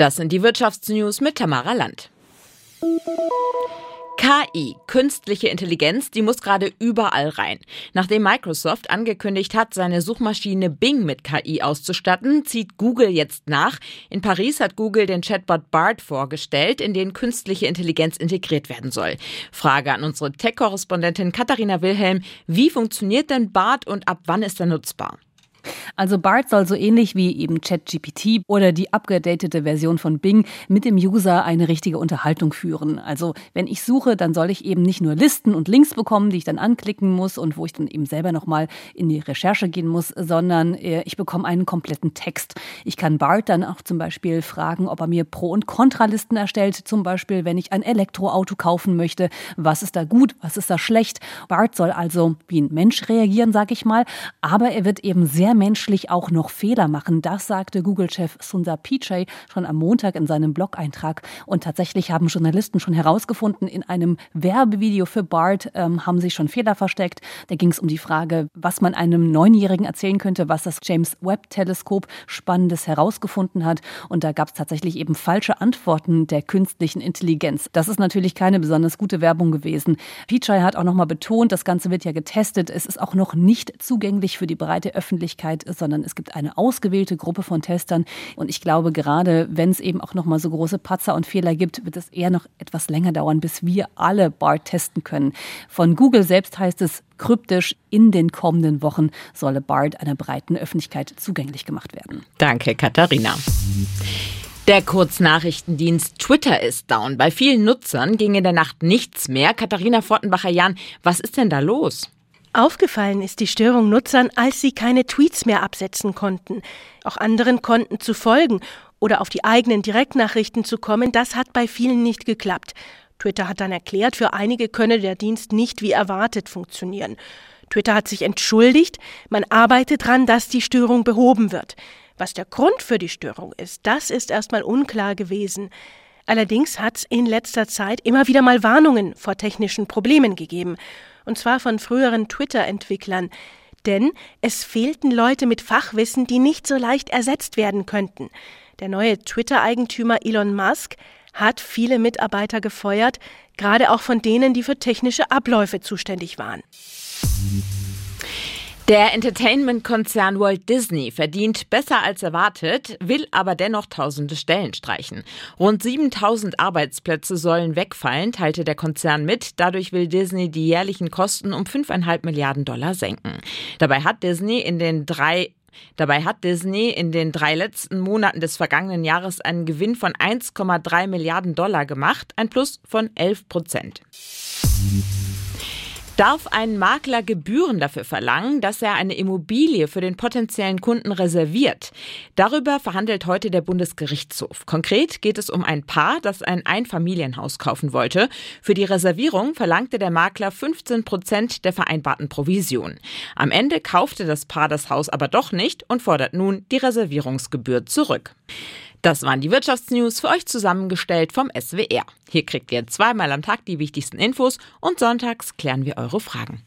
Das sind die Wirtschaftsnews mit Tamara Land. KI, künstliche Intelligenz, die muss gerade überall rein. Nachdem Microsoft angekündigt hat, seine Suchmaschine Bing mit KI auszustatten, zieht Google jetzt nach. In Paris hat Google den Chatbot BART vorgestellt, in den künstliche Intelligenz integriert werden soll. Frage an unsere Tech-Korrespondentin Katharina Wilhelm, wie funktioniert denn BART und ab wann ist er nutzbar? Also BART soll so ähnlich wie eben ChatGPT oder die abgedatete Version von Bing mit dem User eine richtige Unterhaltung führen. Also wenn ich suche, dann soll ich eben nicht nur Listen und Links bekommen, die ich dann anklicken muss und wo ich dann eben selber nochmal in die Recherche gehen muss, sondern äh, ich bekomme einen kompletten Text. Ich kann BART dann auch zum Beispiel fragen, ob er mir Pro- und Kontralisten erstellt. Zum Beispiel, wenn ich ein Elektroauto kaufen möchte, was ist da gut, was ist da schlecht. BART soll also wie ein Mensch reagieren, sag ich mal, aber er wird eben sehr menschlich auch noch Fehler machen. Das sagte Google-Chef Sundar Pichai schon am Montag in seinem Blog-Eintrag. Und tatsächlich haben Journalisten schon herausgefunden, in einem Werbevideo für BART ähm, haben sich schon Fehler versteckt. Da ging es um die Frage, was man einem Neunjährigen erzählen könnte, was das James Webb-Teleskop Spannendes herausgefunden hat. Und da gab es tatsächlich eben falsche Antworten der künstlichen Intelligenz. Das ist natürlich keine besonders gute Werbung gewesen. Pichai hat auch nochmal betont, das Ganze wird ja getestet. Es ist auch noch nicht zugänglich für die breite Öffentlichkeit Öffentlichkeit ist, sondern es gibt eine ausgewählte Gruppe von Testern. Und ich glaube, gerade wenn es eben auch noch mal so große Patzer und Fehler gibt, wird es eher noch etwas länger dauern, bis wir alle BART testen können. Von Google selbst heißt es kryptisch, in den kommenden Wochen solle BART einer breiten Öffentlichkeit zugänglich gemacht werden. Danke, Katharina. Der Kurznachrichtendienst Twitter ist down. Bei vielen Nutzern ging in der Nacht nichts mehr. Katharina Fortenbacher-Jahn, was ist denn da los? Aufgefallen ist die Störung Nutzern, als sie keine Tweets mehr absetzen konnten. Auch anderen Konten zu folgen oder auf die eigenen Direktnachrichten zu kommen, das hat bei vielen nicht geklappt. Twitter hat dann erklärt, für einige könne der Dienst nicht wie erwartet funktionieren. Twitter hat sich entschuldigt, man arbeitet daran, dass die Störung behoben wird. Was der Grund für die Störung ist, das ist erstmal unklar gewesen. Allerdings hat es in letzter Zeit immer wieder mal Warnungen vor technischen Problemen gegeben und zwar von früheren Twitter-Entwicklern. Denn es fehlten Leute mit Fachwissen, die nicht so leicht ersetzt werden könnten. Der neue Twitter-Eigentümer Elon Musk hat viele Mitarbeiter gefeuert, gerade auch von denen, die für technische Abläufe zuständig waren. Der Entertainment-Konzern Walt Disney verdient besser als erwartet, will aber dennoch tausende Stellen streichen. Rund 7000 Arbeitsplätze sollen wegfallen, teilte der Konzern mit. Dadurch will Disney die jährlichen Kosten um 5,5 Milliarden Dollar senken. Dabei hat Disney in den drei Dabei hat Disney in den drei letzten Monaten des vergangenen Jahres einen Gewinn von 1,3 Milliarden Dollar gemacht, ein Plus von 11 Prozent. Darf ein Makler Gebühren dafür verlangen, dass er eine Immobilie für den potenziellen Kunden reserviert? Darüber verhandelt heute der Bundesgerichtshof. Konkret geht es um ein Paar, das ein Einfamilienhaus kaufen wollte. Für die Reservierung verlangte der Makler 15 Prozent der vereinbarten Provision. Am Ende kaufte das Paar das Haus aber doch nicht und fordert nun die Reservierungsgebühr zurück. Das waren die Wirtschaftsnews für euch zusammengestellt vom SWR. Hier kriegt ihr zweimal am Tag die wichtigsten Infos und sonntags klären wir eure Fragen.